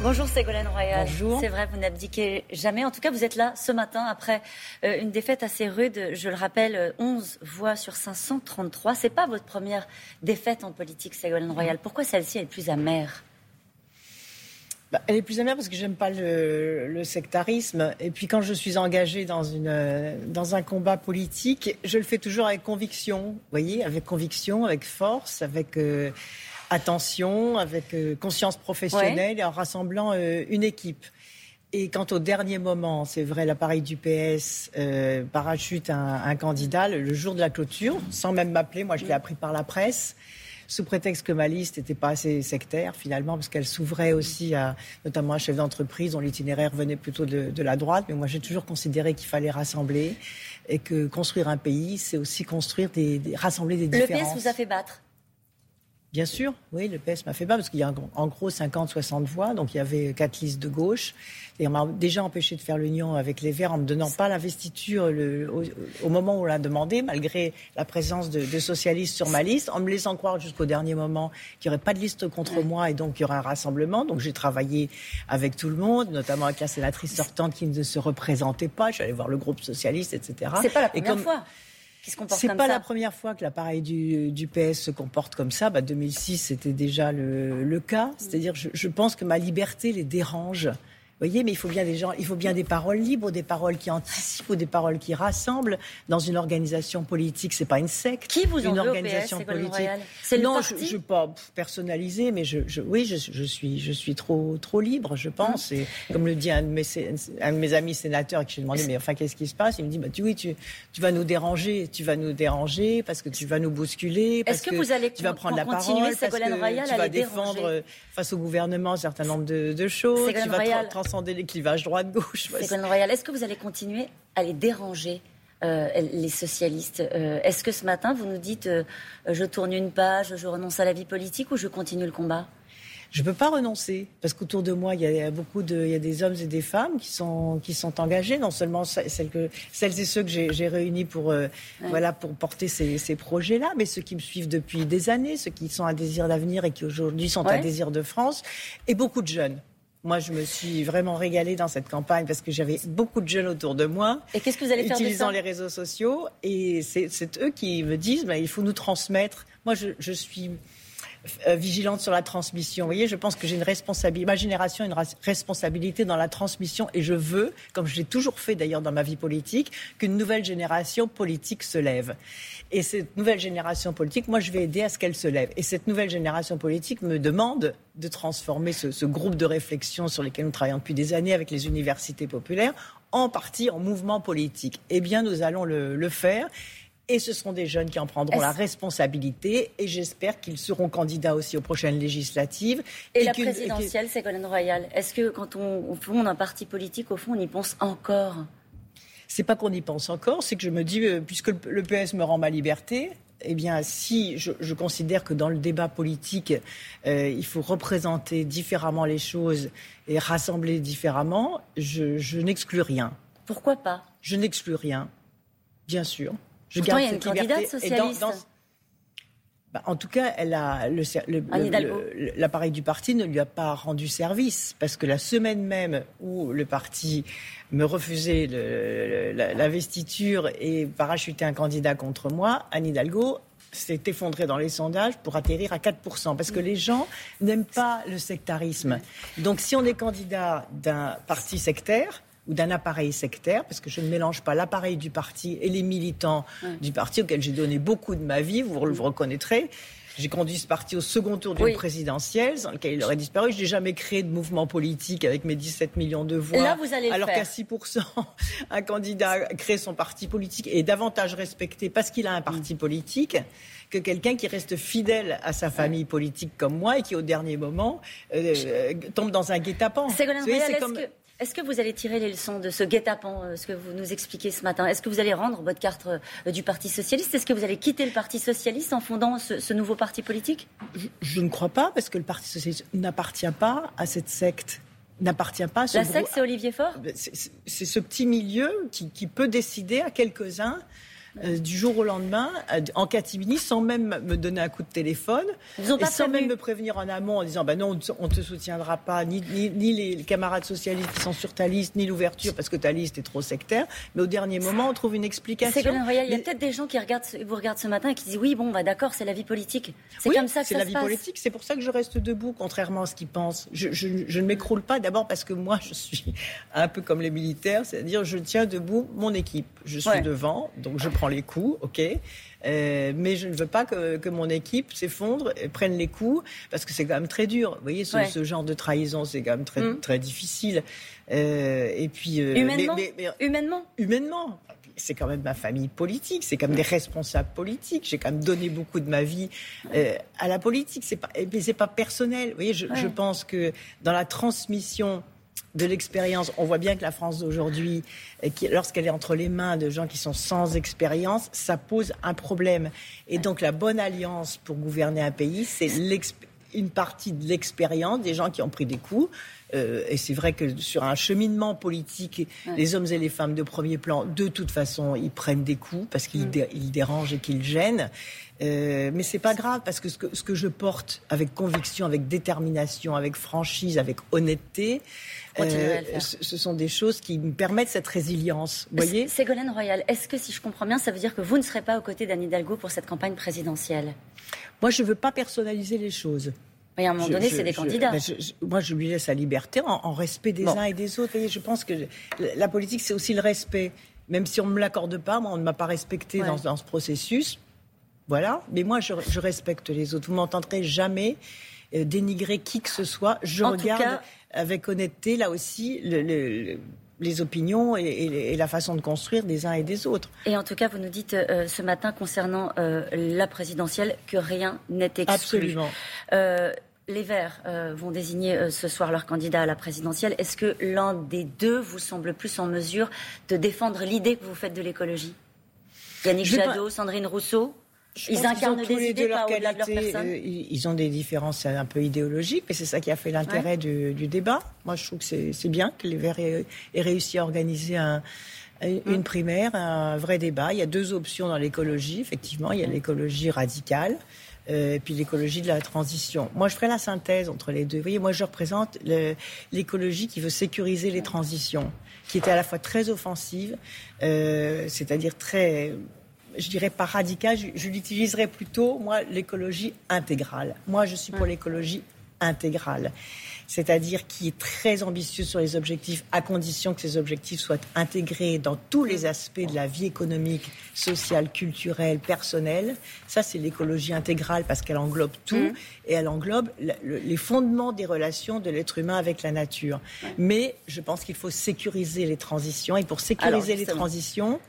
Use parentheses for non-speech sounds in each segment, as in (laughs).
Bonjour Ségolène Royal. Bonjour. C'est vrai, vous n'abdiquez jamais. En tout cas, vous êtes là ce matin après euh, une défaite assez rude. Je le rappelle, 11 voix sur 533. C'est pas votre première défaite en politique, Ségolène Royal. Pourquoi celle-ci est plus amère? Bah, elle est plus amère parce que j'aime pas le, sectarisme. Et puis quand je suis engagée dans, une, dans un combat politique, je le fais toujours avec conviction. Vous voyez, avec conviction, avec force, avec euh, attention, avec euh, conscience professionnelle et en rassemblant euh, une équipe. Et quant au dernier moment, c'est vrai, l'appareil du PS parachute un, un, candidat le jour de la clôture, sans même m'appeler. Moi, je l'ai appris par la presse sous prétexte que ma liste n'était pas assez sectaire, finalement, parce qu'elle s'ouvrait aussi à, notamment à chef d'entreprise dont l'itinéraire venait plutôt de, la droite. Mais moi, j'ai toujours considéré qu'il fallait rassembler et que construire un pays, c'est aussi construire des, rassembler des différences. Le PS vous a fait battre Bien sûr, oui, le PS m'a fait pas parce qu'il y a en gros 50-60 voix, donc il y avait quatre listes de gauche. Et on m'a déjà empêché de faire l'union avec les Verts en me donnant pas l'investiture au, moment où on l'a demandé, malgré la présence de, socialistes sur ma liste, en me laissant croire jusqu'au dernier moment qu'il n'y aurait pas de liste contre moi et donc il y aurait un rassemblement. Donc j'ai travaillé avec tout le monde, notamment avec la sénatrice sortante qui ne se représentait pas. Allée voir le groupe socialiste, etc. C'est pas la première fois. C'est pas la première fois que l'appareil du, PS se comporte comme ça. Bah, 2006, c'était déjà le, cas. C'est-à-dire, je, je pense que ma liberté les dérange voyez, mais il faut bien des gens, il faut bien des paroles libres, des paroles qui anticipent ou des paroles qui rassemblent. Dans une organisation politique, c'est pas une secte. Qui vous en une organisation politique C'est Non, je, ne veux pas personnaliser, mais je, je oui, je, je, suis, je suis trop, trop libre, je pense. Et comme le dit un de mes, un de mes amis sénateurs, qui j'ai demandé, mais enfin, qu'est-ce qui se passe? Il me dit, bah, tu, oui, tu, tu vas nous déranger, tu vas nous déranger parce que tu vas nous bousculer, parce que, vous allez tu vas prendre la parole, parce que tu vas défendre face au gouvernement un certain nombre de, de choses, tu vas transcender les clivages droite-gauche. Royal, est-ce que vous allez continuer à les déranger euh, les socialistes. Euh, est-ce que ce matin, vous nous dites euh, je tourne une page, je renonce à la vie politique ou je continue le combat? Je ne peux pas renoncer parce qu'autour de moi, il y a beaucoup de, il y a des hommes et des femmes qui sont, qui sont engagés, non seulement celles, que, celles et ceux que j'ai réunis pour, voilà, pour porter ces, ces projets-là, mais ceux qui me suivent depuis des années, ceux qui sont à désir d'avenir et qui aujourd'hui sont à désir de France, et beaucoup de jeunes. Moi, je me suis vraiment régalée dans cette campagne parce que j'avais beaucoup de jeunes autour de moi. Et qu'est-ce que vous allez faire Utilisant les réseaux sociaux. Et c'est eux qui me disent, bah, il faut nous transmettre. Moi, je, je suis vigilante sur la transmission. Vous voyez, je pense que j'ai une responsabilité, ma génération a une responsabilité dans la transmission et je veux, comme je l'ai toujours fait d'ailleurs dans ma vie politique, qu'une nouvelle génération politique se lève. Et cette nouvelle génération politique, moi, je vais aider à ce qu'elle se lève. Et cette nouvelle génération politique me demande de transformer ce, groupe de réflexion sur lequel nous travaillons depuis des années avec les universités populaires en partie en mouvement politique. Eh bien, nous allons le faire. Et ce seront des jeunes qui en prendront la responsabilité. Et j'espère qu'ils seront candidats aussi aux prochaines législatives. Et, la présidentielle, c'est Ségolène Royal. Est-ce que quand on, fonde un parti politique, au fond, on y pense encore? C'est pas qu'on y pense encore, c'est que je me dis, euh, puisque le PS me rend ma liberté, eh bien, si je, considère que dans le débat politique, euh, il faut représenter différemment les choses et rassembler différemment, je n'exclus rien. Pourquoi pas? Je n'exclus rien, bien sûr. Je Pourtant, il y a une candidate socialiste. Bah, en tout cas, elle a l'appareil du parti ne lui a pas rendu service parce que la semaine même où le parti me refusait l'investiture et parachutait un candidat contre moi, Anne Hidalgo s'est effondrée dans les sondages pour atterrir à 4%, parce que les gens n'aiment pas le sectarisme. Donc si on est candidat d'un parti sectaire, ou d'un appareil sectaire, parce que je ne mélange pas l'appareil du parti et les militants du parti auquel j'ai donné beaucoup de ma vie, vous le reconnaîtrez. J'ai conduit ce parti au second tour d'une présidentielle, dans lequel il aurait disparu. Je n'ai jamais créé de mouvement politique avec mes 17 millions de voix. Là, vous allez alors qu'à 6%, (laughs) un candidat crée son parti politique et est davantage respecté parce qu'il a un parti politique que quelqu'un qui reste fidèle à sa famille politique comme moi et qui, au dernier moment, euh, euh, tombe dans un guet-apens. C'est comme... Est-ce que vous allez tirer les leçons de ce guet-apens, euh, ce que vous nous expliquez ce matin Est-ce que vous allez rendre votre carte euh, du Parti socialiste Est-ce que vous allez quitter le Parti socialiste en fondant ce, nouveau parti politique je, ne crois pas, parce que le Parti socialiste n'appartient pas à cette secte n'appartient pas à ce La secte, c'est Olivier Faure C'est ce petit milieu qui, peut décider à quelques-uns euh, du jour au lendemain, euh, en catimini, sans même me donner un coup de téléphone, et sans même me prévenir en amont en disant bah non, on ne te soutiendra pas, ni, ni, les camarades socialistes qui sont sur ta liste, ni l'ouverture parce que ta liste est trop sectaire. Mais au dernier moment, on trouve une explication. il y a peut-être des gens qui regardent, vous regardent ce matin et qui disent oui, bon, bah d'accord, c'est la vie politique. C'est comme ça que c'est la vie politique. C'est pour ça que je reste debout, contrairement à ce qu'ils pensent. Je, je ne m'écroule pas d'abord parce que moi, je suis un peu comme les militaires, c'est-à-dire je tiens debout mon équipe. Je suis devant, donc je prends les coups, ok. Euh, mais je ne veux pas que, mon équipe s'effondre et prenne les coups, parce que c'est quand même très dur. Vous voyez, ce, genre de trahison, c'est quand même très, mm. très difficile. Euh, et puis, euh, humainement, humainement, humainement c'est quand même ma famille politique, c'est quand même des responsables politiques. J'ai quand même donné beaucoup de ma vie à la politique. C'est pas, mais c'est pas personnel. Vous voyez, je, je, pense que dans la transmission de l'expérience. On voit bien que la France d'aujourd'hui, lorsqu'elle est entre les mains de gens qui sont sans expérience, ça pose un problème. Et donc la bonne alliance pour gouverner un pays, c'est une partie de l'expérience des gens qui ont pris des coups. Euh, et c'est vrai que sur un cheminement politique, les hommes et les femmes de premier plan, de toute façon, ils prennent des coups parce qu'ils mm. dérangent et qu'ils gênent. Euh, mais c'est pas grave parce que ce, que ce que je porte avec conviction, avec détermination, avec franchise, avec honnêteté, euh, ce sont des choses qui me permettent cette résilience. Voyez? Ségolène Royal, est-ce que si je comprends bien, ça veut dire que vous ne serez pas aux côtés d'Anne Hidalgo pour cette campagne présidentielle? Moi, je ne veux pas personnaliser les choses. Mais à un moment donné, c'est des candidats. moi, je lui laisse la liberté en, respect des uns et des autres. je pense que la politique, c'est aussi le respect. Même si on ne me l'accorde pas, moi, on ne m'a pas respecté dans, dans, ce processus. Voilà. Mais moi, je, respecte les autres. Vous m'entendrez jamais euh, dénigrer qui que ce soit. Je regarde avec honnêteté, là aussi, les opinions et, la façon de construire des uns et des autres. Et en tout cas, vous nous dites euh, ce matin concernant euh, la présidentielle que rien n'est exclu. Absolument. Les Verts vont désigner ce soir leur candidat à la présidentielle. Est-ce que l'un des deux vous semble plus en mesure de défendre l'idée que vous faites de l'écologie? Yannick Jadot, Sandrine Rousseau ils incarnent des idées, pas au-delà de leur personne. Euh, ils ont des différences un peu idéologiques, mais c'est ça qui a fait l'intérêt du, débat. Moi, je trouve que c'est bien que les Verts aient, réussi à organiser un, une primaire, un vrai débat. Il y a deux options dans l'écologie, effectivement. Il y a l'écologie radicale. Euh, et puis l'écologie de la transition. Moi, je ferai la synthèse entre les deux. Vous voyez, moi, je représente l'écologie qui veut sécuriser les transitions, qui était à la fois très offensive, euh, c'est-à-dire très je dirais pas radical, je, l'utiliserais plutôt, moi, l'écologie intégrale. Moi, je suis pour l'écologie intégrale, c'est-à-dire qui est très ambitieux sur les objectifs, à condition que ces objectifs soient intégrés dans tous les aspects de la vie économique, sociale, culturelle, personnelle. Ça, c'est l'écologie intégrale parce qu'elle englobe tout mmh. et elle englobe les fondements des relations de l'être humain avec la nature. Mais je pense qu'il faut sécuriser les transitions et pour sécuriser les transitions,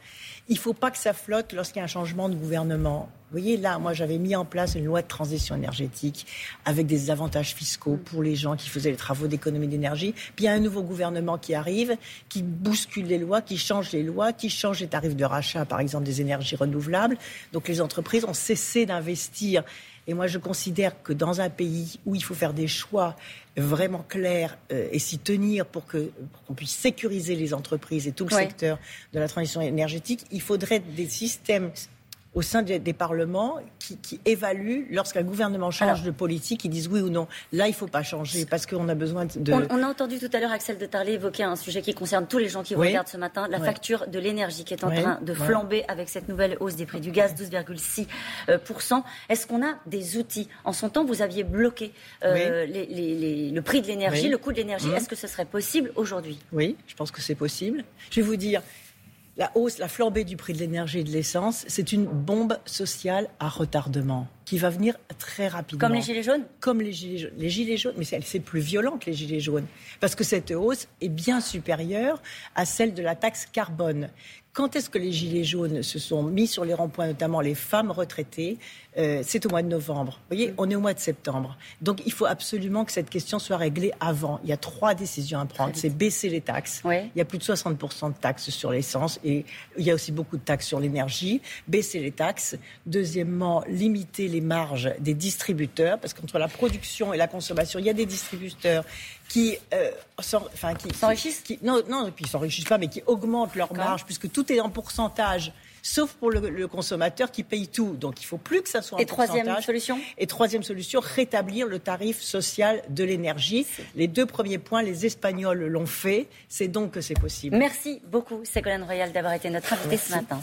il ne faut pas que ça flotte lorsqu'il y a un changement de gouvernement. Vous voyez, là, moi, j'avais mis en place une loi de transition énergétique avec des avantages fiscaux pour les gens qui faisaient les travaux d'économie d'énergie. Puis il y a un nouveau gouvernement qui arrive, qui bouscule les lois, qui change les lois, qui change les tarifs de rachat, par exemple, des énergies renouvelables. Donc les entreprises ont cessé d'investir. Et moi, je considère que dans un pays où il faut faire des choix vraiment clair euh, et s'y tenir pour que qu'on puisse sécuriser les entreprises et tout le secteur de la transition énergétique, il faudrait des systèmes au sein des, parlements qui, qui évaluent lorsqu'un gouvernement change de politique, ils disent oui ou non. Là, il ne faut pas changer parce qu'on a besoin de. On, a entendu tout à l'heure Axel de Tarlé évoquer un sujet qui concerne tous les gens qui vous regardent ce matin, la facture de l'énergie qui est en train de flamber avec cette nouvelle hausse des prix du gaz, 12,6%. Euh, Est-ce qu'on a des outils? En son temps, vous aviez bloqué euh, le prix de l'énergie, le coût de l'énergie. Mmh. Est-ce que ce serait possible aujourd'hui? Oui, je pense que c'est possible. Je vais vous dire, la hausse, la flambée du prix de l'énergie et de l'essence, c'est une bombe sociale à retardement qui va venir très rapidement. Comme les gilets jaunes? Comme les gilets jaunes. Les gilets jaunes, mais c'est plus violent que les gilets jaunes. Parce que cette hausse est bien supérieure à celle de la taxe carbone. Quand est-ce que les Gilets jaunes se sont mis sur les ronds-points, notamment les femmes retraitées euh, C'est au mois de novembre. Vous voyez, on est au mois de septembre. Donc il faut absolument que cette question soit réglée avant. Il y a trois décisions à prendre. C'est baisser les taxes. Il y a plus de 60% de taxes sur l'essence et il y a aussi beaucoup de taxes sur l'énergie. Baisser les taxes. Deuxièmement, limiter les marges des distributeurs, parce qu'entre la production et la consommation, il y a des distributeurs qui, euh, enfin, qui s'enrichissent Non, non, puis ils s'enrichissent pas, mais qui augmentent leurs marges, puisque tout est en pourcentage. sauf pour le, consommateur qui paye tout. Donc il faut plus que ça soit un Et troisième solution? Et troisième solution, rétablir le tarif social de l'énergie. Les deux premiers points, les Espagnols l'ont fait. C'est donc que c'est possible. Merci beaucoup, Ségolène Royal, d'avoir été notre invitée ce matin.